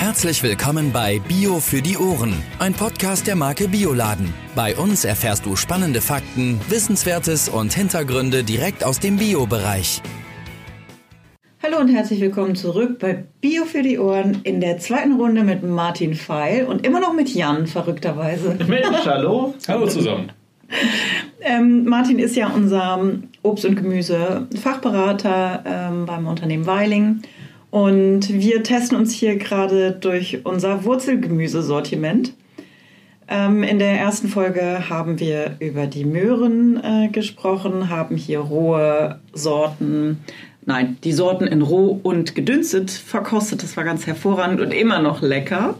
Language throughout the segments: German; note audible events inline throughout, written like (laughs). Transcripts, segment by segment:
Herzlich willkommen bei Bio für die Ohren, ein Podcast der Marke Bioladen. Bei uns erfährst du spannende Fakten, Wissenswertes und Hintergründe direkt aus dem Bio-Bereich. Hallo und herzlich willkommen zurück bei Bio für die Ohren in der zweiten Runde mit Martin Feil und immer noch mit Jan, verrückterweise. Mensch, hallo. Hallo zusammen. Ähm, Martin ist ja unser Obst- und Gemüse-Fachberater ähm, beim Unternehmen Weiling und wir testen uns hier gerade durch unser Wurzelgemüsesortiment. Ähm, in der ersten Folge haben wir über die Möhren äh, gesprochen, haben hier rohe Sorten, nein, die Sorten in roh und gedünstet verkostet. Das war ganz hervorragend und immer noch lecker.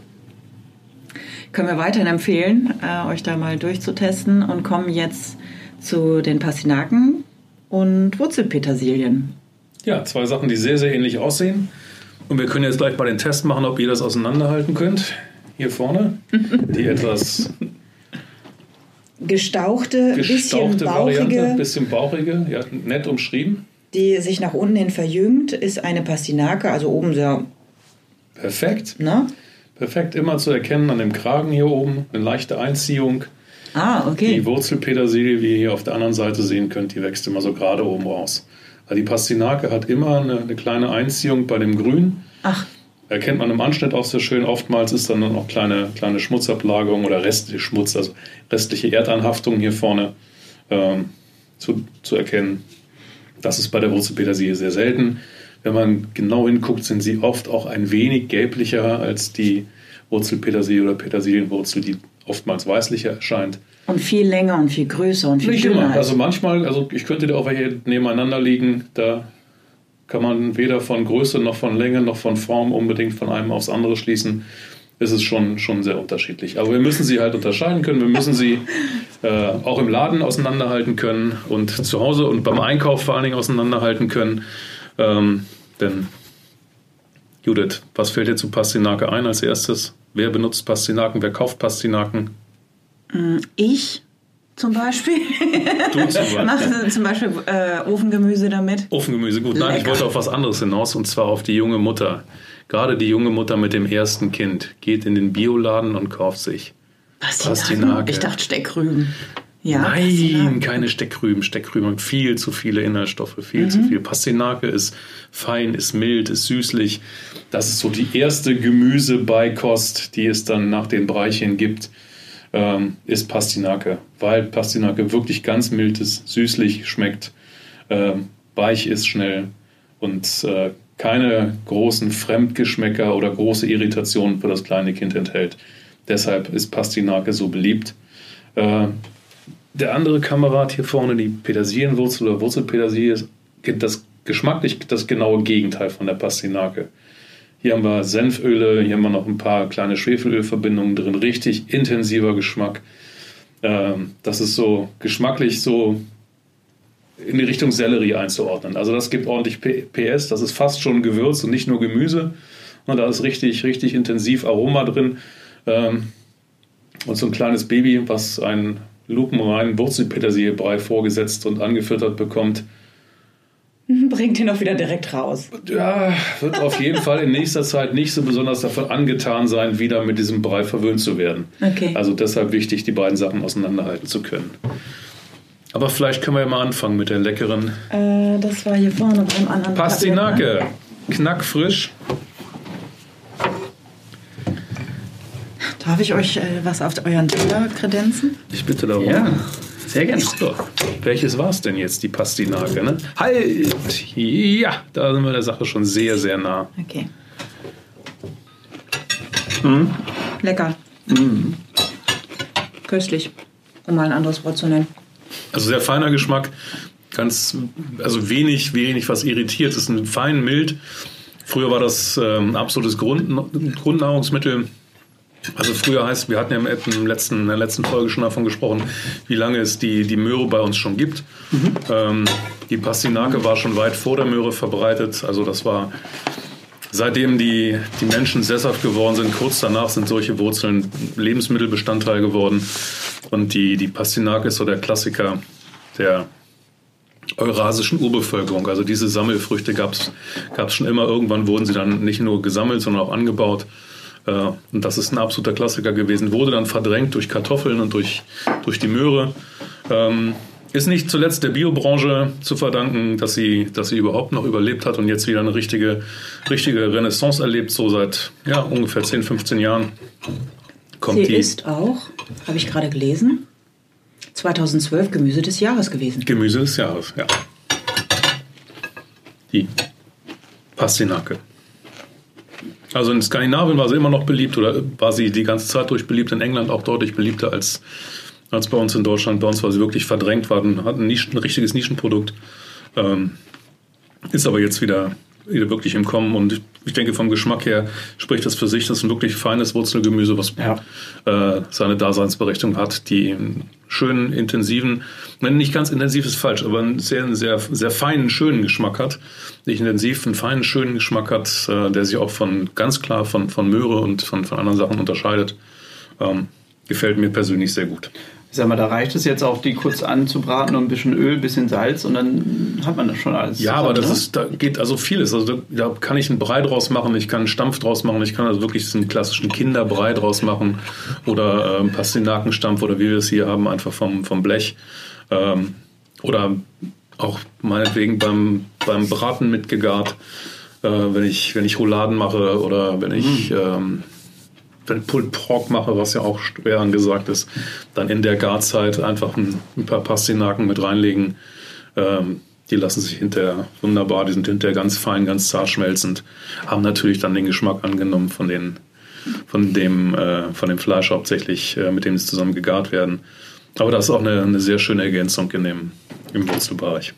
Können wir weiterhin empfehlen, äh, euch da mal durchzutesten und kommen jetzt zu den Pastinaken und Wurzelpetersilien. Ja, zwei Sachen, die sehr, sehr ähnlich aussehen. Und wir können jetzt gleich mal den Test machen, ob ihr das auseinanderhalten könnt. Hier vorne. Die etwas Gestauchte, gestauchte bisschen Variante, bauchige, bisschen bauchige, ja, nett umschrieben. die sich nach unten hin verjüngt, ist eine Pastinake, also oben sehr, Perfekt. ne? Perfekt immer zu erkennen an dem Kragen hier oben. Eine leichte Einziehung. Ah, okay. Die Wurzelpetersilie, wie ihr hier auf der anderen Seite sehen könnt, die wächst immer so gerade oben raus. Also die Pastinake hat immer eine, eine kleine Einziehung bei dem Grün. Ach, Erkennt man im Anschnitt auch sehr schön. Oftmals ist dann noch kleine, kleine Schmutzablagerung oder restliche Schmutz, also restliche Erdanhaftung hier vorne ähm, zu, zu erkennen. Das ist bei der Wurzelpetersilie sehr selten. Wenn man genau hinguckt, sind sie oft auch ein wenig gelblicher als die Wurzelpetersilie oder Petersilienwurzel, die oftmals weißlicher erscheint. Und viel länger und viel größer und viel Nicht dünner. immer. Also manchmal, also ich könnte dir auch welche nebeneinander liegen, da kann man weder von Größe noch von Länge noch von Form unbedingt von einem aufs andere schließen. Es ist schon, schon sehr unterschiedlich. Aber wir müssen sie halt unterscheiden können. Wir müssen sie (laughs) äh, auch im Laden auseinanderhalten können und zu Hause und beim Einkauf vor allen Dingen auseinanderhalten können. Ähm, denn, Judith, was fällt dir zu Pastinake ein als erstes? Wer benutzt Pastinaken? Wer kauft Pastinaken? Ich zum Beispiel Du zum (laughs) Beispiel. mache zum Beispiel äh, Ofengemüse damit. Ofengemüse, gut. Nein, ich Lecker. wollte auf was anderes hinaus und zwar auf die junge Mutter. Gerade die junge Mutter mit dem ersten Kind geht in den Bioladen und kauft sich. Pastinake. Ich dachte Steckrüben. Ja, Nein, Pastinaken. keine Steckrüben. Steckrüben haben viel zu viele Inhaltsstoffe, viel Mhm. zu viel. Pastinake ist fein, ist mild, ist süßlich. Das ist so die erste Gemüsebeikost, die es dann nach den Breichen gibt, ähm, ist Pastinake. Weil Pastinake wirklich ganz mild ist, süßlich schmeckt, ähm, weich ist schnell und äh, keine großen Fremdgeschmäcker oder große Irritationen für das kleine Kind enthält. Deshalb ist Pastinake so beliebt. Äh, der andere Kamerad hier vorne, die Petersilienwurzel oder Wurzelpetersilie, ist das geschmacklich das genaue Gegenteil von der Pastinake. Hier haben wir Senföle, hier haben wir noch ein paar kleine Schwefelölverbindungen drin, richtig intensiver Geschmack. Ähm, das ist so geschmacklich so in die Richtung Sellerie einzuordnen. Also das gibt ordentlich PS, das ist fast schon Gewürz und nicht nur Gemüse. Und da ist richtig, richtig intensiv Aroma drin. Ähm, und so ein kleines Baby, was einen lupenreinen Wurzelpetersiliebrei vorgesetzt und angefüttert bekommt, (laughs) Bringt ihn auch wieder direkt raus. ja, wird auf jeden Fall in nächster Zeit nicht so besonders davon angetan sein, wieder mit diesem Brei verwöhnt zu werden. Okay. Also deshalb wichtig, die beiden Sachen auseinanderhalten zu können. Aber vielleicht können wir ja mal anfangen mit der leckeren Äh, das war hier vorne beim anderen. Pastinake. Knackfrisch. Darf ich euch äh, was auf euren Teller kredenzen? Ich bitte darum. Ja, sehr gerne. So, welches war es denn jetzt, die Pastinake? Ne? Halt! Ja, da sind wir der Sache schon sehr, sehr nah. Okay. Hm? Lecker. Köstlich. Um mal ein anderes Wort zu nennen. Also sehr feiner Geschmack, ganz, also wenig, wenig was irritiert. Es ist ein fein mild. Früher war das ähm, absolutes Grund, Grundnahrungsmittel. Also früher heißt, wir hatten ja im letzten, in der letzten Folge schon davon gesprochen, wie lange es die, die Möhre bei uns schon gibt. Ähm, die Pastinake war schon weit vor der Möhre verbreitet. Also das war Seitdem die, die Menschen sesshaft geworden sind, kurz danach sind solche Wurzeln Lebensmittelbestandteil geworden. Und die, die Pastinake ist so der Klassiker der eurasischen Urbevölkerung. Also diese Sammelfrüchte gab es schon immer. Irgendwann wurden sie dann nicht nur gesammelt, sondern auch angebaut. Äh, und das ist ein absoluter Klassiker gewesen. Wurde dann verdrängt durch Kartoffeln und durch, durch die Möhre. Ähm, ist nicht zuletzt der Biobranche zu verdanken, dass sie, dass sie überhaupt noch überlebt hat und jetzt wieder eine richtige, richtige Renaissance erlebt, so seit ja, ungefähr 10, 15 Jahren. Kommt sie die ist auch, habe ich gerade gelesen, 2012 Gemüse des Jahres gewesen. Gemüse des Jahres, ja. Die Pastinake. Also in Skandinavien war sie immer noch beliebt oder war sie die ganze Zeit durch beliebt, in England auch deutlich beliebter als, als bei uns in Deutschland. Bei uns war sie wirklich verdrängt worden, hat ein, Nischen, ein richtiges Nischenprodukt. Ähm, ist aber jetzt wieder wirklich im Kommen und ich denke, vom Geschmack her spricht das für sich. Das ist ein wirklich feines Wurzelgemüse, was ja. äh, seine Daseinsberechtigung hat, die schönen, intensiven, nein, nicht ganz intensiv ist falsch, aber einen sehr, sehr, sehr feinen, schönen Geschmack hat. Nicht intensiv, einen feinen, schönen Geschmack hat, äh, der sich auch von ganz klar von, von Möhre und von, von anderen Sachen unterscheidet. Ähm, gefällt mir persönlich sehr gut ich sag mal, da reicht es jetzt auch, die kurz anzubraten und ein bisschen Öl, ein bisschen Salz und dann hat man das schon alles. Ja, aber das ne? ist, da geht also vieles. Also da, da, kann ich einen Brei draus machen, ich kann einen Stampf draus machen, ich kann also wirklich einen klassischen Kinderbrei draus machen oder ähm, Pastinakenstampf oder wie wir es hier haben, einfach vom, vom Blech. Ähm, oder auch meinetwegen beim, beim Braten mitgegart, äh, wenn, ich, wenn ich Rouladen mache oder wenn ich. Mhm. Ähm, wenn Pulled Pork mache, was ja auch schwer angesagt ist, dann in der Garzeit einfach ein, ein paar Pastinaken mit reinlegen. Ähm, die lassen sich hinterher wunderbar, die sind hinterher ganz fein, ganz zart schmelzend, haben natürlich dann den Geschmack angenommen von, den, von, dem, äh, von dem Fleisch hauptsächlich, äh, mit dem sie zusammen gegart werden. Aber das ist auch eine, eine sehr schöne Ergänzung in dem, im Wurzelbereich.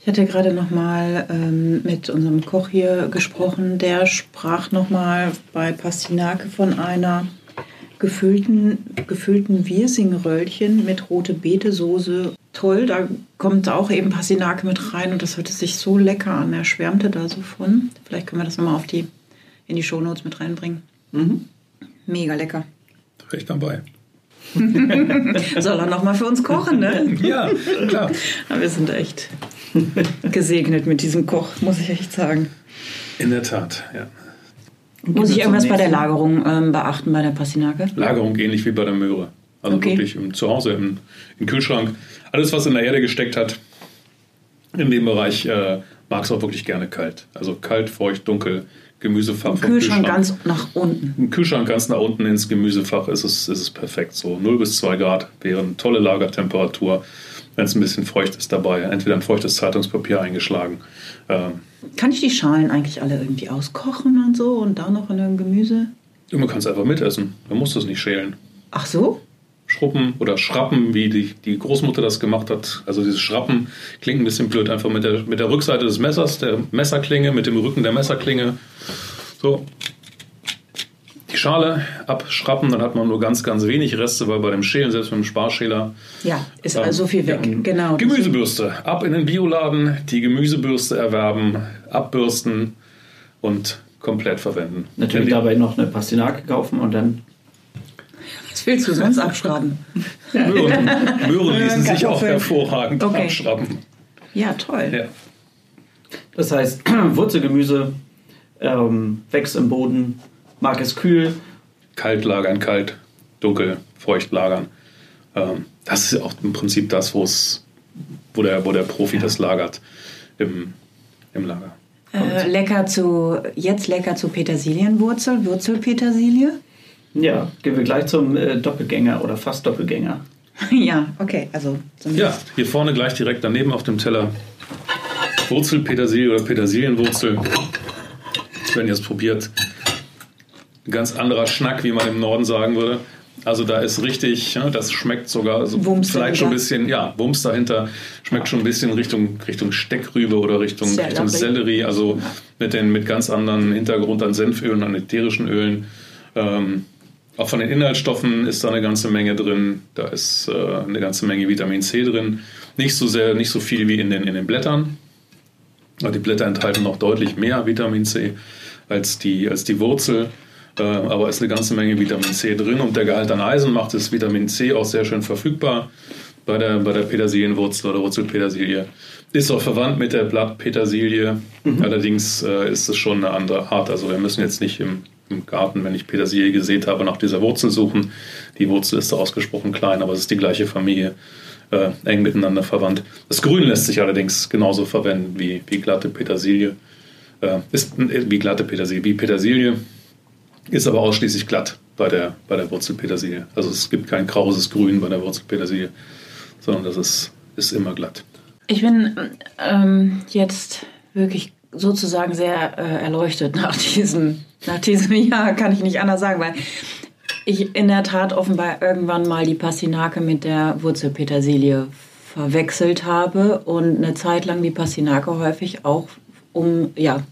Ich hatte gerade noch mal ähm, mit unserem Koch hier gesprochen. Der sprach noch mal bei Pastinake von einer gefüllten, gefüllten Wirsingröllchen mit rote Beete-Soße. Toll, da kommt auch eben Pastinake mit rein und das hörte sich so lecker an. Er schwärmte da so von. Vielleicht können wir das nochmal auf die, in die Shownotes mit reinbringen. Mhm. Mega lecker. Recht dabei. (laughs) Soll er nochmal für uns kochen, ne? Ja, klar. Aber wir sind echt (laughs) gesegnet mit diesem Koch, muss ich echt sagen. In der Tat, ja. Muss ich irgendwas bei der Lagerung ähm, beachten, bei der Passinake? Lagerung ähnlich wie bei der Möhre. Also okay. wirklich im, zu Hause im, im, Kühlschrank. Alles, was in der Erde gesteckt hat, in dem Bereich äh, mag es auch wirklich gerne kalt. Also kalt, feucht, dunkel, Gemüsefach. Im Kühlschrank, Kühlschrank ganz nach unten. Im Kühlschrank ganz nach unten ins Gemüsefach ist es, ist es perfekt. So 0 bis 2 Grad wäre eine tolle Lagertemperatur wenn es ein bisschen feucht ist dabei. Entweder ein feuchtes Zeitungspapier eingeschlagen. Ähm, kann ich die Schalen eigentlich alle irgendwie auskochen und so und da noch in einem Gemüse? Man kann es einfach mitessen. Man muss das nicht schälen. Ach so? Schruppen oder Schrappen, wie die, die Großmutter das gemacht hat. Also dieses Schrappen klingt ein bisschen blöd. Einfach mit der, mit der Rückseite des Messers, der Messerklinge, mit dem Rücken der Messerklinge. So, Schale abschrappen, dann hat man nur ganz, ganz wenig Reste, weil bei dem Schälen, selbst mit dem Sparschäler. Ja, ist ähm, also viel weg. Ja, genau. Gemüsebürste. Ab in den Bioladen, die Gemüsebürste erwerben, abbürsten und komplett verwenden. Natürlich dabei noch eine Pastinake kaufen und dann. Was willst du sonst abschrappen? Möhren, (laughs) Möhren ließen sich auch hervorragend okay. abschrappen. Ja, toll. Ja. Das heißt, (clears throat) Wurzelgemüse ähm, wächst im Boden, mag es kühl. Kalt lagern, kalt, dunkel, feucht lagern. Ähm, das ist auch im Prinzip das, wo wo der, wo der Profi ja. das lagert im, im Lager. Äh, lecker zu, jetzt lecker zu Petersilienwurzel, Wurzelpetersilie. Ja, gehen wir gleich zum äh, Doppelgänger oder fast Doppelgänger. (laughs) ja, okay, also Ja, hier vorne gleich direkt daneben auf dem Teller Wurzelpetersilie oder Petersilienwurzel. Wenn ihr es probiert, ganz anderer Schnack, wie man im Norden sagen würde. Also da ist richtig, das schmeckt sogar so vielleicht dahinter. schon ein bisschen, ja, Wumms dahinter, schmeckt schon ein bisschen Richtung, Richtung Steckrübe oder Richtung Sellerie, Richtung Sellerie also mit, den, mit ganz anderen Hintergrund an Senfölen, an ätherischen Ölen. Ähm, auch von den Inhaltsstoffen ist da eine ganze Menge drin. Da ist äh, eine ganze Menge Vitamin C drin. Nicht so sehr, nicht so viel wie in den, in den Blättern. Aber die Blätter enthalten noch deutlich mehr Vitamin C als die, als die Wurzel. Äh, aber ist eine ganze Menge Vitamin C drin und der Gehalt an Eisen macht das Vitamin C auch sehr schön verfügbar bei der, bei der Petersilienwurzel oder Wurzelpetersilie. Ist auch verwandt mit der Blattpetersilie, mhm. allerdings äh, ist es schon eine andere Art. Also wir müssen jetzt nicht im im Garten, wenn ich Petersilie gesät habe, nach dieser Wurzel suchen. Die Wurzel ist ausgesprochen klein, aber es ist die gleiche Familie, äh, eng miteinander verwandt. Das Grün lässt sich allerdings genauso verwenden wie, wie glatte Petersilie. Äh, ist wie glatte Petersilie, wie Petersilie, ist aber ausschließlich glatt bei der, bei der Wurzelpetersilie. Also es gibt kein krauses Grün bei der Wurzelpetersilie, sondern das ist, ist immer glatt. Ich bin ähm, jetzt wirklich sozusagen sehr äh, erleuchtet nach diesem, nach diesem (laughs) Jahr, kann ich nicht anders sagen, weil ich in der Tat offenbar irgendwann mal die Pastinake mit der Wurzelpetersilie verwechselt habe und eine Zeit lang die Pastinake häufig auch um, ja,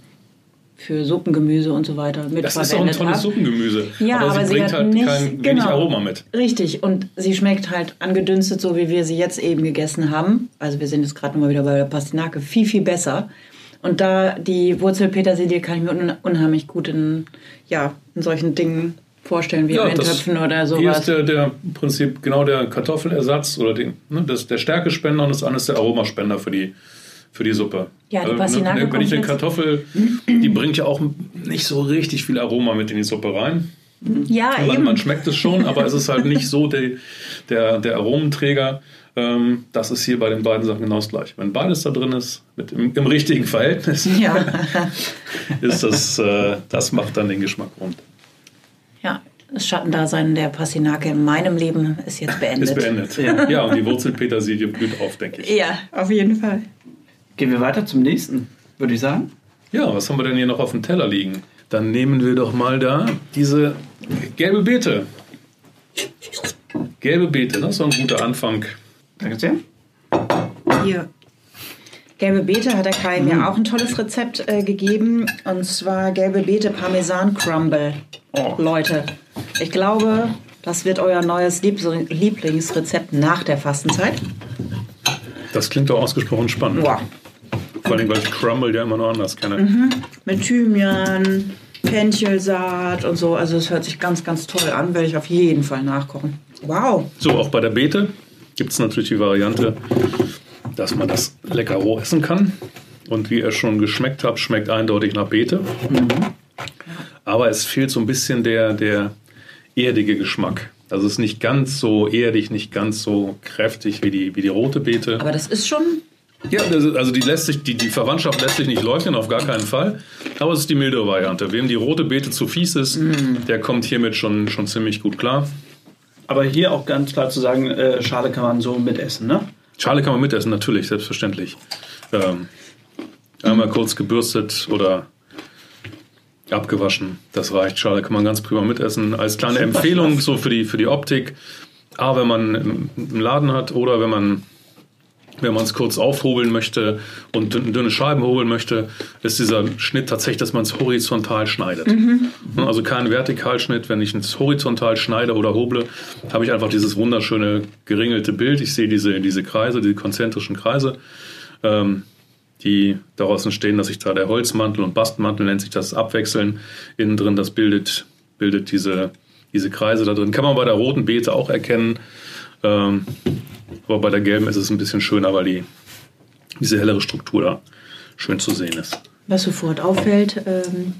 für Suppengemüse und so weiter mit Das ist auch ein tolles hab. Suppengemüse. Ja, aber, aber, sie sie bringt hat halt nicht, kein wenig genau, Aroma mit. Richtig, und sie schmeckt halt angedünstet, so wie wir sie jetzt eben gegessen haben. Also wir sind jetzt gerade nochmal wieder bei der Pastinake, viel, viel besser. Und da die Wurzelpetersilie kann ich mir un unheimlich gut in, ja, in solchen Dingen vorstellen, wie Ja, Eintöpfen oder Hier ist sowas. der, der im Prinzip genau der Kartoffelersatz oder den, ne, das, der Stärkespender und das andere ist der Aromaspender für die, für die Suppe. Ja, die Also, Pastinake ne, Wenn ich eine Kartoffel, die bringt ja auch nicht so richtig viel Aroma mit in die Suppe rein. Ja, Man, eben. man schmeckt es schon, aber es ist halt nicht so der, der, der Aromenträger. Ähm, das ist hier bei den beiden Sachen genau das gleiche. Wenn beides da drin ist, mit im, im richtigen Verhältnis, (laughs) Ja, (laughs) ist das, äh, das macht dann den Geschmack rund. ja, das Schattendasein der Pastinake in meinem Leben ist jetzt beendet. Ist beendet. Ja. Ja, und die Wurzelpetersilie blüht auf, denke ich. Ja, auf jeden Fall. Gehen wir weiter zum nächsten, würde ich sagen. Ja, was haben wir denn hier noch auf dem Teller liegen? Dann nehmen wir doch mal da diese gelbe Beete. Gelbe Beete, das ist so ein guter Anfang. Danke sehr. Hier. Gelbe Beete hat der Kai mir auch ein tolles Rezept äh, gegeben. Und zwar gelbe Beete Parmesan Crumble. Oh. Leute, ich glaube, das wird euer neues Lieblingsrezept nach der Fastenzeit. Das klingt doch ausgesprochen spannend. Boah. Vor allem, weil ich Crumble ja immer noch anders kenne. Mit Thymian, Fenchelsaat und so. Also es hört sich ganz, ganz toll an. Werde ich auf jeden Fall nachkochen. Wow. So, auch bei der Beete gibt es natürlich die Variante, dass man das lecker roh essen kann. Und wie ihr schon geschmeckt habt, schmeckt eindeutig nach Beete. Aber es fehlt so ein bisschen der, der erdige Geschmack. Also es ist nicht ganz so erdig, nicht ganz so kräftig wie die, wie die rote Beete. Aber das ist schon. Ja, also die, lässt sich, die, die Verwandtschaft lässt sich nicht leugnen, auf gar keinen Fall. Aber es ist die mildere Variante. Wem die rote Beete zu fies ist, der kommt hiermit schon, schon ziemlich gut klar. Aber hier auch ganz klar zu sagen, äh, Schale kann man so mitessen, ne? Schale kann man mitessen, natürlich, selbstverständlich. Ähm, einmal kurz gebürstet oder abgewaschen, das reicht. Schale kann man ganz prima mitessen. Als kleine Empfehlung so für die, für die Optik. A, wenn man im Laden hat oder wenn man wenn man es kurz aufhobeln möchte und dünn- dünne Scheiben hobeln möchte, ist dieser Schnitt tatsächlich, dass man es horizontal schneidet. Also kein Vertikalschnitt. Wenn ich es horizontal schneide oder hoble, habe ich einfach dieses wunderschöne geringelte Bild. Ich sehe diese, diese Kreise, die konzentrischen Kreise, ähm, die daraus entstehen, dass sich da der Holzmantel und Bastmantel nennt sich das abwechseln. Innen drin, das bildet, bildet diese, diese Kreise da drin. Kann man bei der roten Beete auch erkennen. Ähm, aber bei der gelben ist es ein bisschen schöner, weil die, diese hellere Struktur da schön zu sehen ist. Was sofort auffällt, ähm,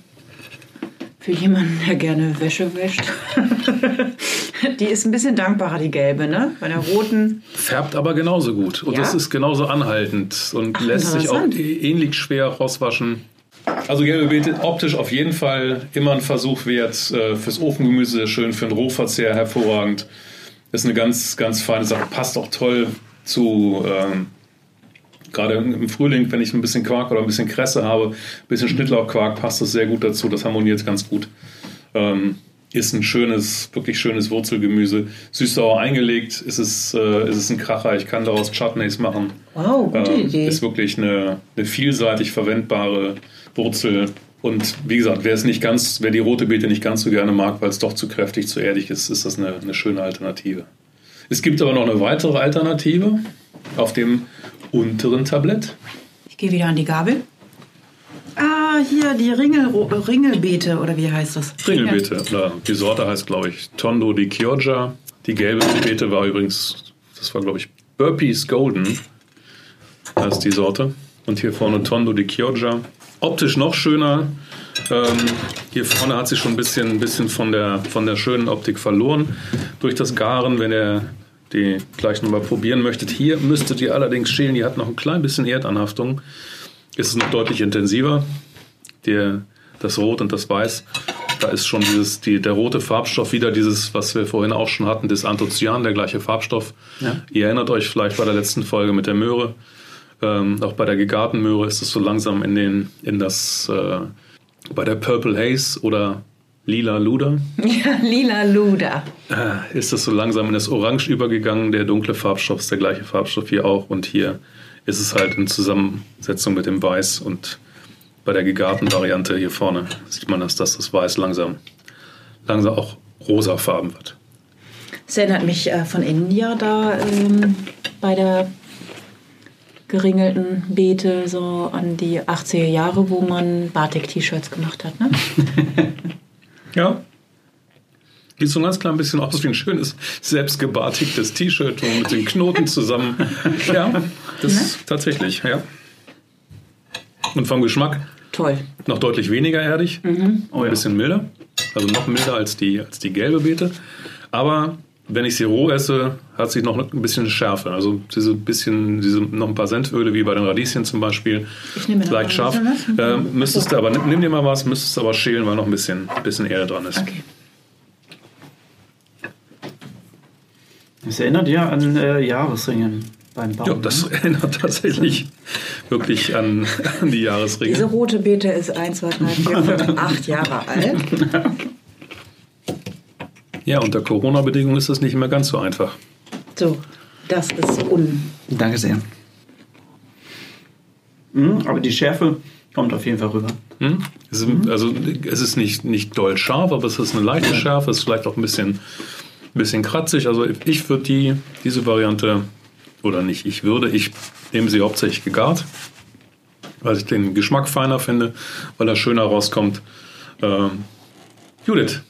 für jemanden, der gerne Wäsche wäscht, (laughs) die ist ein bisschen dankbarer, die gelbe, ne? Bei der roten. Färbt aber genauso gut. Und Ja? das ist genauso anhaltend und Ach, lässt sich auch ähnlich schwer rauswaschen. Also gelbe Beete optisch auf jeden Fall immer ein Versuch wert. äh, Fürs Ofengemüse schön, für den Rohverzehr hervorragend. Ist eine ganz, ganz feine Sache. Passt auch toll zu, ähm, gerade im Frühling, wenn ich ein bisschen Quark oder ein bisschen Kresse habe, ein bisschen Schnittlauchquark, passt das sehr gut dazu. Das harmoniert ganz gut. Ähm, ist ein schönes, wirklich schönes Wurzelgemüse. Süß-sauer eingelegt, ist es, äh, ist es ein Kracher. Ich kann daraus Chutneys machen. Wow, gute Ähm, Idee. Ist wirklich eine, eine vielseitig verwendbare Wurzel. Und wie gesagt, wer es nicht ganz, wer die rote Beete nicht ganz so gerne mag, weil es doch zu kräftig, zu erdig ist, ist das eine, eine schöne Alternative. Es gibt aber noch eine weitere Alternative auf dem unteren Tablett. Ich gehe wieder an die Gabel. Ah, hier die Ringel, Ringelbeete oder wie heißt das? Ringelbeete. Oder die Sorte heißt, glaube ich, Tondo di Chioggia. Die gelbe Beete war übrigens, das war, glaube ich, Burpees Golden. heißt die Sorte. Und hier vorne Tondo di Chioggia. Optisch noch schöner. Ähm, hier vorne hat sie schon ein bisschen, ein bisschen von, der, von der schönen Optik verloren durch das Garen. Wenn ihr die gleich nochmal probieren möchtet, hier müsstet ihr allerdings schälen. Die hat noch ein klein bisschen Erdanhaftung. Ist es noch deutlich intensiver. Der, das Rot und das Weiß. Da ist schon dieses, die, der rote Farbstoff wieder dieses, was wir vorhin auch schon hatten, das Anthocyan, der gleiche Farbstoff. Ja. Ihr erinnert euch vielleicht bei der letzten Folge mit der Möhre. Ähm, auch bei der gegarten Möhre ist es so langsam in, den, in das, äh, bei der Purple Haze oder Lila Luder, (laughs) Ja, lila Luder. äh, ist es so langsam in das Orange übergegangen. Der dunkle Farbstoff ist der gleiche Farbstoff hier auch. Und hier ist es halt in Zusammensetzung mit dem Weiß. Und bei der gegarten Variante hier vorne sieht man, dass das, das Weiß langsam, langsam auch rosafarben wird. Es erinnert mich äh, von India da ähm, bei der geringelten Beete so an die 80er Jahre, wo man Batik-T-Shirts gemacht hat. Ne? (laughs) Ja. Sieht so ein ganz klein bisschen aus wie ein schönes, selbstgebartigtes T-Shirt und mit den Knoten zusammen. (laughs) Ja, das tatsächlich, ja. Und vom Geschmack Toll. noch deutlich weniger erdig, Oh ein ja. bisschen milder, also noch milder als die, als die gelbe Beete. Aber wenn ich sie roh esse, hat sie noch ein bisschen Schärfe. Also diese bisschen, diese noch ein paar Senföle, wie bei den Radieschen zum Beispiel. Ich nehme Leicht scharf. Ähm, müsstest du aber, nimm, nimm dir mal was, müsstest aber schälen, weil noch ein bisschen, bisschen Erde dran ist. Okay. Es erinnert ja an äh, Jahresringen beim Bauen. Ja, das erinnert tatsächlich wirklich an, an die Jahresringe. Diese rote Beete ist 1, 2, 3, 4, 5, 8 Jahre alt. (laughs) Ja, unter Corona-Bedingungen ist das nicht immer ganz so einfach. So, das ist un. Danke sehr. Mhm, aber die Schärfe kommt auf jeden Fall rüber. Hm? Es ist, also es ist nicht, nicht doll scharf, aber es ist eine leichte Schärfe, es ist vielleicht auch ein bisschen, ein bisschen kratzig. Also ich würde die, diese Variante, oder nicht, ich würde, ich nehme sie hauptsächlich gegart, weil ich den Geschmack feiner finde, weil er schöner rauskommt. Ähm, Judith,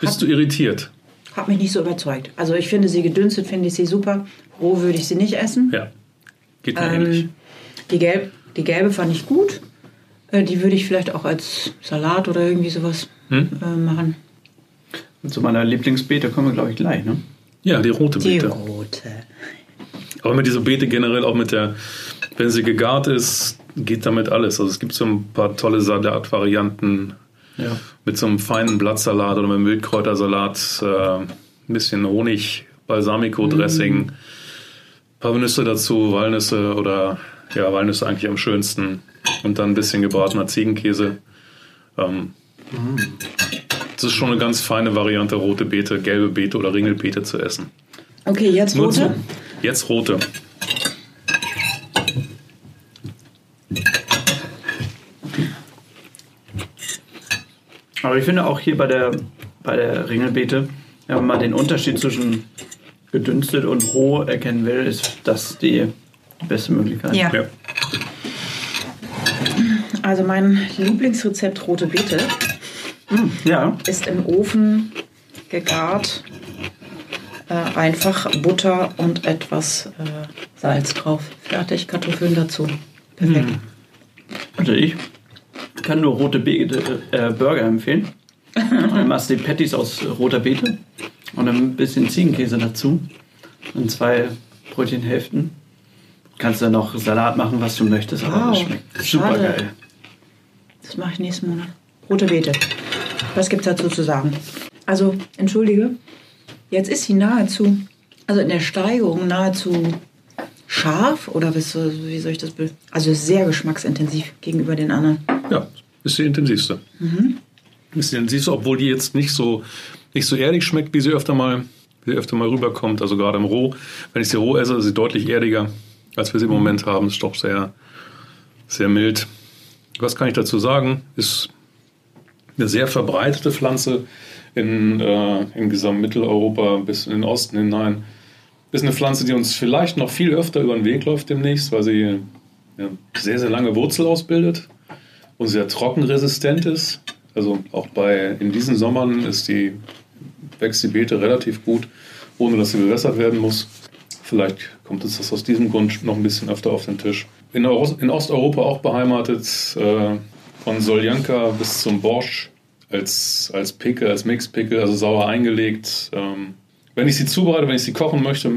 bist du irritiert? Hat mich nicht so überzeugt. Also ich finde sie gedünstet, finde ich sie super. Roh würde ich sie nicht essen. Ja, geht mir ähnlich. Ähm, die, Gelb, die gelbe fand ich gut. Äh, Die würde ich vielleicht auch als Salat oder irgendwie sowas Hm? äh, machen. Zu meiner Lieblingsbeete kommen wir, glaube ich, gleich. Ne? Ja, die rote Die Beete. rote. Aber mit dieser Beete generell auch mit der, wenn sie gegart ist, geht damit alles. Also es gibt so ein paar tolle Salatvarianten Ja. mit so einem feinen Blattsalat oder mit einem Wildkräutersalat, äh, ein bisschen Honig, Balsamico-Dressing, ein paar Nüsse dazu, Walnüsse oder ja, Walnüsse eigentlich am schönsten und dann ein bisschen gebratener Ziegenkäse. Ähm, Das ist schon eine ganz feine Variante, rote Beete, gelbe Beete oder Ringelbeete zu essen. Okay, jetzt rote. zu- Jetzt rote. Aber ich finde auch hier bei der, bei der Ringelbeete, wenn man den Unterschied zwischen gedünstet und roh erkennen will, ist das die beste Möglichkeit. Ja. Ja. Also mein Lieblingsrezept rote Beete Ja, ist im Ofen gegart. Äh, einfach Butter und etwas äh, Salz drauf. Fertig, Kartoffeln dazu. Perfekt. also ich kann nur rote Beete, äh, Burger empfehlen. Und (laughs) dann machst du die Patties aus roter Beete und dann ein bisschen Ziegenkäse dazu und zwei Brötchenhälften. Kannst dann noch Salat machen, was du möchtest, aber das Wow, schmeckt super geil. Das mache ich nächsten Monat. Rote Beete. Was gibt es dazu zu sagen? Also, entschuldige, jetzt ist sie nahezu, also in der Steigerung nahezu scharf oder wie soll wie soll ich das? Also sehr geschmacksintensiv gegenüber den anderen. Ja, ist die intensivste. Ist die intensivste, obwohl die jetzt nicht so, nicht so erdig schmeckt, wie sie öfter mal, wie sie öfter mal rüberkommt. Also gerade im Roh. Wenn ich sie roh esse, ist sie deutlich erdiger, als wir sie im Moment haben. Ist doch sehr, sehr mild. Was kann ich dazu sagen? Ist eine sehr verbreitete Pflanze in, äh, im gesamten Mitteleuropa bis in den Osten hinein. Ist eine Pflanze, die uns vielleicht noch viel öfter über den Weg läuft demnächst, weil sie ja, sehr, sehr lange Wurzel ausbildet und sehr trockenresistent ist. Also auch bei in diesen Sommern ist die, wächst die Beete relativ gut, ohne dass sie bewässert werden muss. Vielleicht kommt es das aus diesem Grund noch ein bisschen öfter auf den Tisch. In, Euro, in Osteuropa auch beheimatet, äh, von Soljanka bis zum Borsch als, als Pickel, als Mixpickel, also sauer eingelegt. Ähm, wenn ich sie zubereite, wenn ich sie kochen möchte,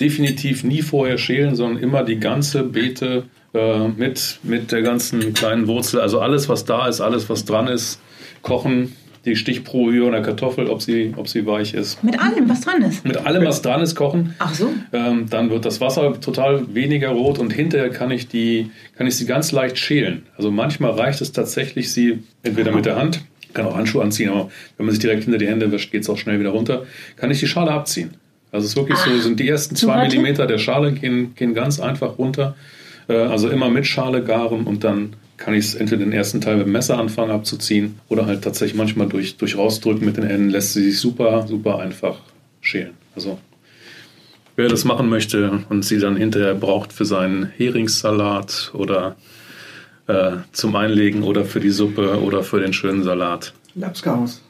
definitiv nie vorher schälen, sondern immer die ganze Beete äh, mit, mit der ganzen kleinen Wurzel, also alles, was da ist, alles, was dran ist, kochen. Die Stichprobe einer Kartoffel, ob sie, ob sie weich ist. Mit allem, was dran ist. Mit allem, was dran ist, kochen. Ach so. Ähm, dann wird das Wasser total weniger rot und hinterher kann ich, die, kann ich sie ganz leicht schälen. Also manchmal reicht es tatsächlich, sie entweder mit der Hand, kann auch Handschuhe anziehen, aber wenn man sich direkt hinter die Hände wäscht, geht es auch schnell wieder runter, kann ich die Schale abziehen. Also es ist wirklich Ach, so, sind die ersten zwei. Millimeter der Schale gehen, gehen ganz einfach runter. Äh, also immer mit Schale garen und dann kann ich es entweder den ersten Teil mit dem Messer anfangen abzuziehen oder halt tatsächlich manchmal durch, durch rausdrücken mit den Enden lässt sie sich super, super einfach schälen. Also wer das machen möchte und sie dann hinterher braucht für seinen Heringssalat oder äh, zum Einlegen oder für die Suppe oder für den schönen Salat Lapskaus.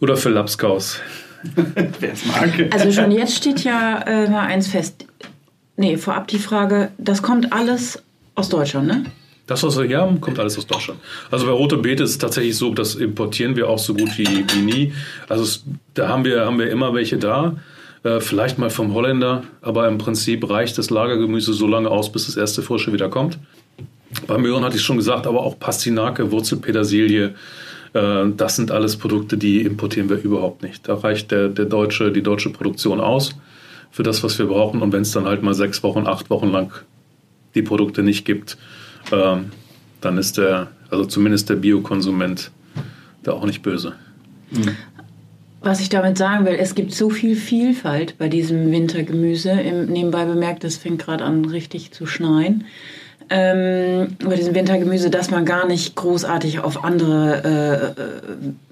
oder für Lapskaus. (laughs) Wer es mag. Also schon jetzt steht ja äh, mal eins fest. Nee, vorab die Frage, das kommt alles aus Deutschland, ne? Das, was wir hier haben, kommt alles aus Deutschland. Also bei Rote Beete ist es tatsächlich so, das importieren wir auch so gut wie, wie nie. Also es, da haben wir, haben wir immer welche da. Äh, vielleicht mal vom Holländer, aber im Prinzip reicht das Lagergemüse so lange aus, bis das erste Frische wieder kommt. Bei Möhren hatte ich schon gesagt, aber auch Pastinake, Wurzelpetersilie, äh, das sind alles Produkte, die importieren wir überhaupt nicht. Da reicht der, der deutsche, die deutsche Produktion aus für das, was wir brauchen. Und wenn es dann halt mal sechs Wochen, acht Wochen lang die Produkte nicht gibt, ähm, dann ist der, also zumindest der Biokonsument, da auch nicht böse. Was ich damit sagen will, es gibt so viel Vielfalt bei diesem Wintergemüse. Im, nebenbei bemerkt, es fängt gerade an, richtig zu schneien. Ähm, bei diesem Wintergemüse, dass man gar nicht großartig auf andere,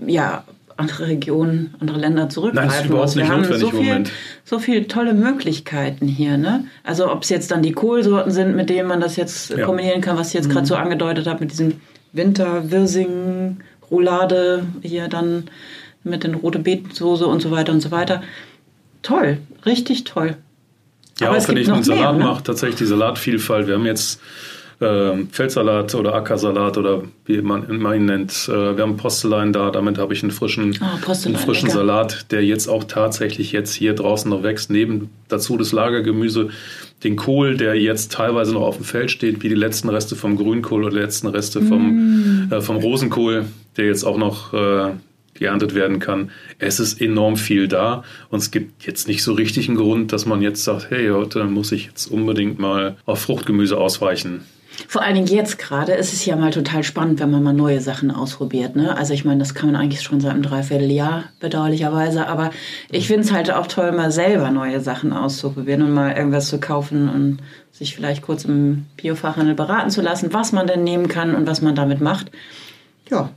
äh, äh, ja, andere Regionen, andere Länder Nein, das ist zurückgreifen überhaupt muss. Wir nicht haben notwendig so viel, Moment. so viele tolle Möglichkeiten hier. Ne? Also ob es jetzt dann die Kohlsorten sind, mit denen man das jetzt Ja. kombinieren kann, was ich jetzt gerade so angedeutet habe, mit diesem Winter-Wirsing, Roulade, hier dann mit den rote Beetensoße und so weiter und so weiter. Toll, richtig toll. Ja, Aber auch wenn ich einen noch mehr, Salat ne? mache, tatsächlich die Salatvielfalt. Wir haben jetzt ähm, Feldsalat oder Ackersalat oder wie man immer ihn nennt. Äh, wir haben Postelein da, damit habe ich einen frischen, Postelein, einen frischen lecker. Salat, der jetzt auch tatsächlich jetzt hier draußen noch wächst. Neben dazu das Lagergemüse, den Kohl, der jetzt teilweise noch auf dem Feld steht, wie die letzten Reste vom Grünkohl oder die letzten Reste vom, Mm. äh, vom Rosenkohl, der jetzt auch noch äh, geerntet werden kann. Es ist enorm viel da und es gibt jetzt nicht so richtig einen Grund, dass man jetzt sagt, hey, heute muss ich jetzt unbedingt mal auf Fruchtgemüse ausweichen. Vor allen Dingen jetzt gerade ist es ja mal total spannend, wenn man mal neue Sachen ausprobiert. Ne? Also ich meine, das kann man eigentlich schon seit einem Dreivierteljahr, bedauerlicherweise. Aber ich finde es halt auch toll, mal selber neue Sachen auszuprobieren und mal irgendwas zu kaufen und sich vielleicht kurz im Biofachhandel beraten zu lassen, was man denn nehmen kann und was man damit macht. Ja,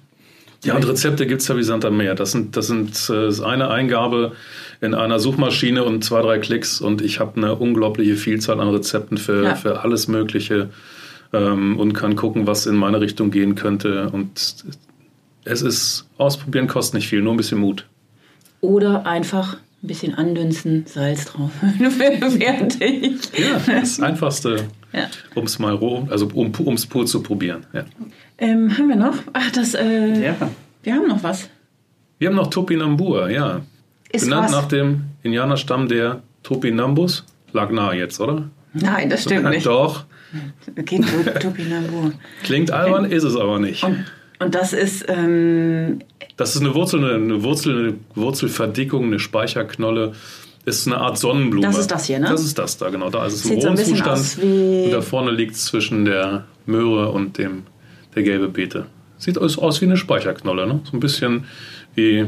Ja, und Rezepte gibt es ja wie Sand am Meer. Das, sind, das, sind, äh, eine Eingabe in einer Suchmaschine und zwei, drei Klicks und ich habe eine unglaubliche Vielzahl an Rezepten für, Ja. für alles Mögliche ähm, und kann gucken, was in meine Richtung gehen könnte. Und es ist, ausprobieren kostet nicht viel, nur ein bisschen Mut. Oder einfach ein bisschen andünsten, Salz drauf. (laughs) Fertig. Ja, das Einfachste, Ja. um es mal roh, also um es pur zu probieren. Ja. Ähm, haben wir noch? Ach, das, äh, Ja. wir haben noch was. Wir haben noch Topinambur, ja. Ist Benannt was? nach dem Indianerstamm der Topinambus. Lag nah jetzt, oder? Nein, das stimmt nicht. Doch. Okay, Tu- Topinambur. Klingt albern, ist es aber nicht. Und, und das ist, ähm, Das ist eine Wurzel, eine, eine Wurzel, eine Wurzelverdickung, eine Speicherknolle. Ist eine Art Sonnenblume. Das ist das hier, ne? Das ist das da, genau. Da ist es im so rohen bisschen Zustand. Und da vorne liegt es zwischen der Möhre und dem, der gelbe Beete. Sieht aus, aus wie eine Speicherknolle, ne? So ein bisschen wie,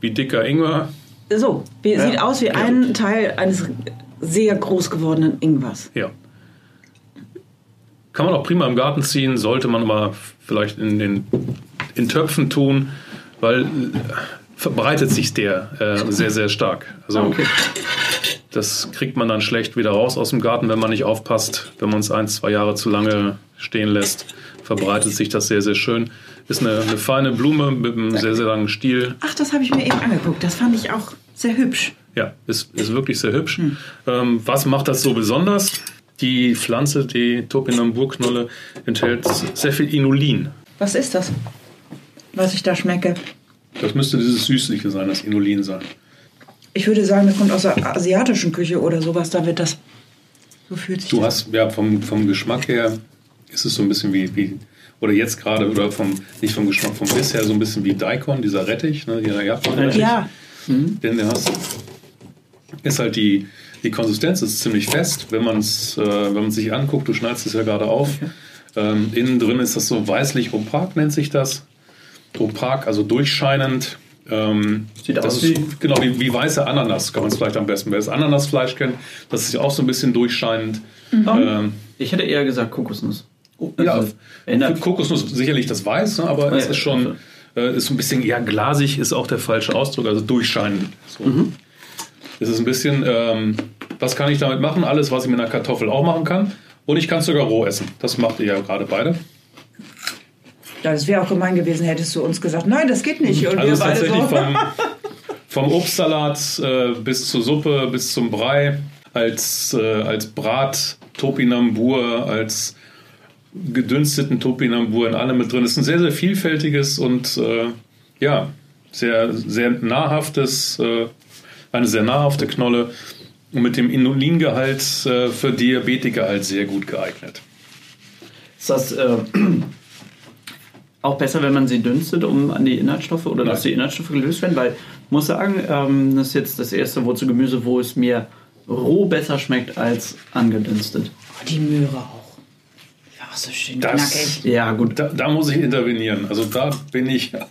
wie dicker Ingwer. so, wie, Ja. sieht aus wie ein Teil eines sehr groß gewordenen Ingwers. Ja. Kann man auch prima im Garten ziehen, sollte man aber vielleicht in, den, in Töpfen tun, weil verbreitet sich der äh, sehr, sehr stark. Also Okay. das kriegt man dann schlecht wieder raus aus dem Garten, wenn man nicht aufpasst. Wenn man es ein, zwei Jahre zu lange stehen lässt, verbreitet sich das sehr, sehr schön. Ist eine, eine feine Blume mit einem sehr, sehr langen Stiel. Ach, das habe ich mir eben angeguckt. Das fand ich auch sehr hübsch. Ja, ist, ist wirklich sehr hübsch. Ähm, was macht das so besonders? Die Pflanze, die Topinamburknolle, enthält sehr viel Inulin. Was ist das, was ich da schmecke? Das müsste dieses Süßliche sein, das Inulin sein. Ich würde sagen, das kommt aus der asiatischen Küche oder sowas. Da wird das. So fühlt sich Du das. hast, ja, vom, vom Geschmack her ist es so ein bisschen wie, wie oder jetzt gerade, oder vom, nicht vom Geschmack, vom Biss her so ein bisschen wie Daikon, dieser Rettich, ne, dieser Japan-Rettich. Ja, Den du hast. Ist halt die, die Konsistenz ist ziemlich fest, wenn man es äh, wenn man sich anguckt, du schneidest es ja gerade auf. Ähm, innen drin ist das so weißlich opak, nennt sich das. Opak, also durchscheinend. Ähm, Sieht das aus ist wie- genau wie, wie weiße Ananas, kann man es vielleicht am besten. Wer das Ananasfleisch kennt, das ist ja auch so ein bisschen durchscheinend. Ähm, Ich hätte eher gesagt Kokosnuss. Oh, ja, also, für erinnert, Kokosnuss sicherlich das Weiß, ne, aber es ja, ist schon also. äh, ist ein bisschen eher glasig, ist auch der falsche Ausdruck, also durchscheinend. So. Mhm. Es ist ein bisschen, ähm, was kann ich damit machen? Alles, was ich mit einer Kartoffel auch machen kann. Und ich kann es sogar roh essen. Das macht ihr ja gerade beide. Das wäre auch gemein gewesen, hättest du uns gesagt, nein, das geht nicht. Und Also ist wir beide tatsächlich so. vom, vom Obstsalat äh, bis zur Suppe, bis zum Brei, als, äh, als Brat, Topinambur, als gedünsteten Topinambur in allem mit drin. Es ist ein sehr, sehr vielfältiges und äh, ja, sehr, sehr nahrhaftes, äh, eine sehr nahrhafte Knolle und mit dem Inulingehalt äh, für Diabetiker halt sehr gut geeignet. ist das äh, (clears throat) auch besser, wenn man sie dünstet, um an die Inhaltsstoffe oder dass Nein. die Inhaltsstoffe gelöst werden? Weil ich muss sagen, ähm, das ist jetzt das erste Wurzelgemüse, wo es mir roh besser schmeckt als angedünstet. Oh, die Möhre auch. Die war auch so schön Das- knackig. Ja, gut. Da, da muss ich intervenieren. Also da bin ich (laughs) gar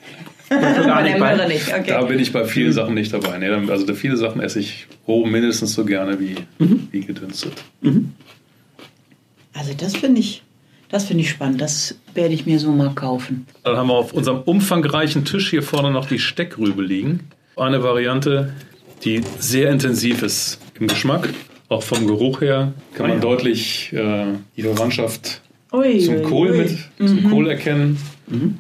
Bei nicht bei. Möhre nicht, okay. Da bin ich bei vielen Sachen nicht dabei. Nee, also viele Sachen esse ich roh mindestens so gerne wie, wie gedünstet. Also das finde ich, das finde ich spannend. Das werde ich mir so mal kaufen. Dann haben wir auf unserem umfangreichen Tisch hier vorne noch die Steckrübe liegen. Eine Variante, die sehr intensiv ist im Geschmack. Auch vom Geruch her kann man ja. deutlich äh, die Verwandtschaft Ui, zum Kohl ui. mit, zum Kohl erkennen.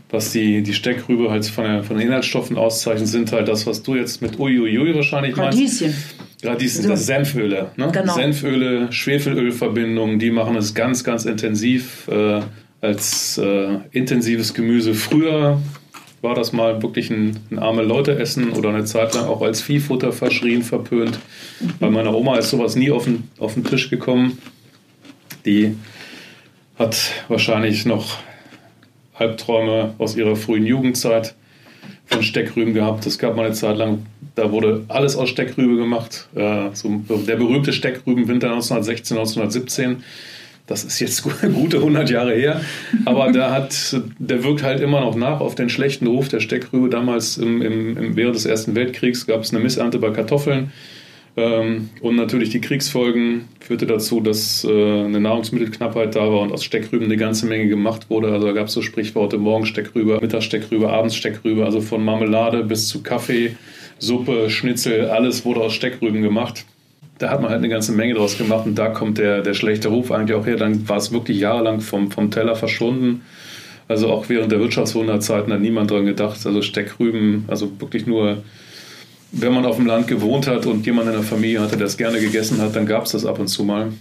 Was die, die Steckrübe halt von, der, von den Inhaltsstoffen auszeichnet, sind halt das, was du jetzt mit Uiuiui wahrscheinlich meinst. Radieschen. Radieschen, So. das Senföle. Ne? Genau. Senföle, Schwefelölverbindungen, die machen es ganz, ganz intensiv äh, als äh, intensives Gemüse. Früher war das mal wirklich ein, ein arme Leute-Essen oder eine Zeit lang auch als Viehfutter verschrien, verpönt. Bei meiner Oma ist sowas nie auf den, auf den Tisch gekommen. Die hat wahrscheinlich noch Albträume aus ihrer frühen Jugendzeit von Steckrüben gehabt. Es gab mal eine Zeit lang, da wurde alles aus Steckrübe gemacht. Äh, so der berühmte Steckrübenwinter 1916, 1917. Das ist jetzt (laughs) gute 100 Jahre her. Aber da hat, der wirkt halt immer noch nach auf den schlechten Ruf der Steckrübe. Damals im, im, während des Ersten Weltkriegs gab es eine Missernte bei Kartoffeln. Ähm, und natürlich die Kriegsfolgen führte dazu, dass äh, eine Nahrungsmittelknappheit da war und aus Steckrüben eine ganze Menge gemacht wurde. Also da gab es so Sprichworte, morgens Steckrübe, mittags Steckrübe, abends Steckrübe, also von Marmelade bis zu Kaffee, Suppe, Schnitzel, alles wurde aus Steckrüben gemacht. Da hat man halt eine ganze Menge draus gemacht und da kommt der, der schlechte Ruf eigentlich auch her. Dann war es wirklich jahrelang vom, vom Teller verschwunden. Also auch während der Wirtschaftswunderzeiten hat niemand dran gedacht. Also Steckrüben, also wirklich nur wenn man auf dem Land gewohnt hat und jemand in der Familie hatte, der es gerne gegessen hat, dann gab es das ab und zu mal.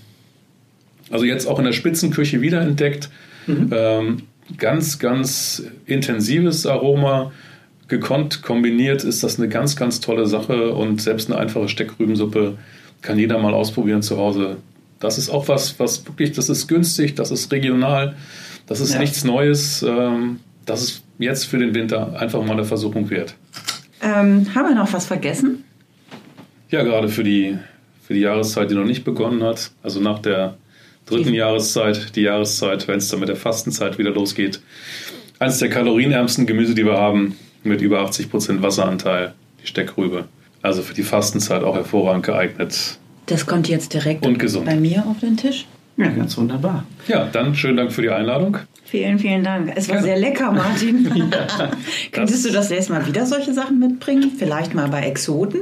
Also jetzt auch in der Spitzenküche wiederentdeckt. Ähm, ganz, ganz intensives Aroma. Gekonnt kombiniert ist das eine ganz, ganz tolle Sache und selbst eine einfache Steckrübensuppe kann jeder mal ausprobieren zu Hause. Das ist auch was, was wirklich, das ist günstig, das ist regional, das ist Ja. nichts Neues. Ähm, das ist jetzt für den Winter einfach mal eine Versuchung wert. Ähm, haben wir noch was vergessen? Ja, gerade für die, für die Jahreszeit, die noch nicht begonnen hat, also nach der dritten Jahreszeit, die Jahreszeit, wenn es dann mit der Fastenzeit wieder losgeht. Eines der kalorienärmsten Gemüse, die wir haben, mit über 80% Wasseranteil, die Steckrübe. Also für die Fastenzeit auch hervorragend geeignet. Das kommt jetzt direkt Und gesund. bei mir auf den Tisch. Ja, ganz wunderbar. Ja, dann schönen Dank für die Einladung. Vielen, vielen Dank. Es war sehr lecker, Martin. (laughs) (laughs) Könntest das- du das nächste Mal wieder solche Sachen mitbringen? Vielleicht mal bei Exoten?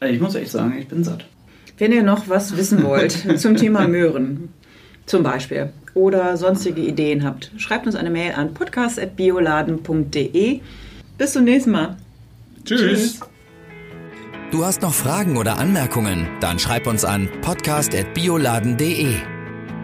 Also ich muss echt sagen, ich bin satt. Wenn ihr noch was wissen wollt (laughs) zum Thema Möhren, zum Beispiel, oder sonstige Ideen habt, schreibt uns eine Mail an podcast.bioladen.de. Bis zum nächsten Mal. Tschüss. Du hast noch Fragen oder Anmerkungen? Dann schreib uns an podcast.bioladen.de.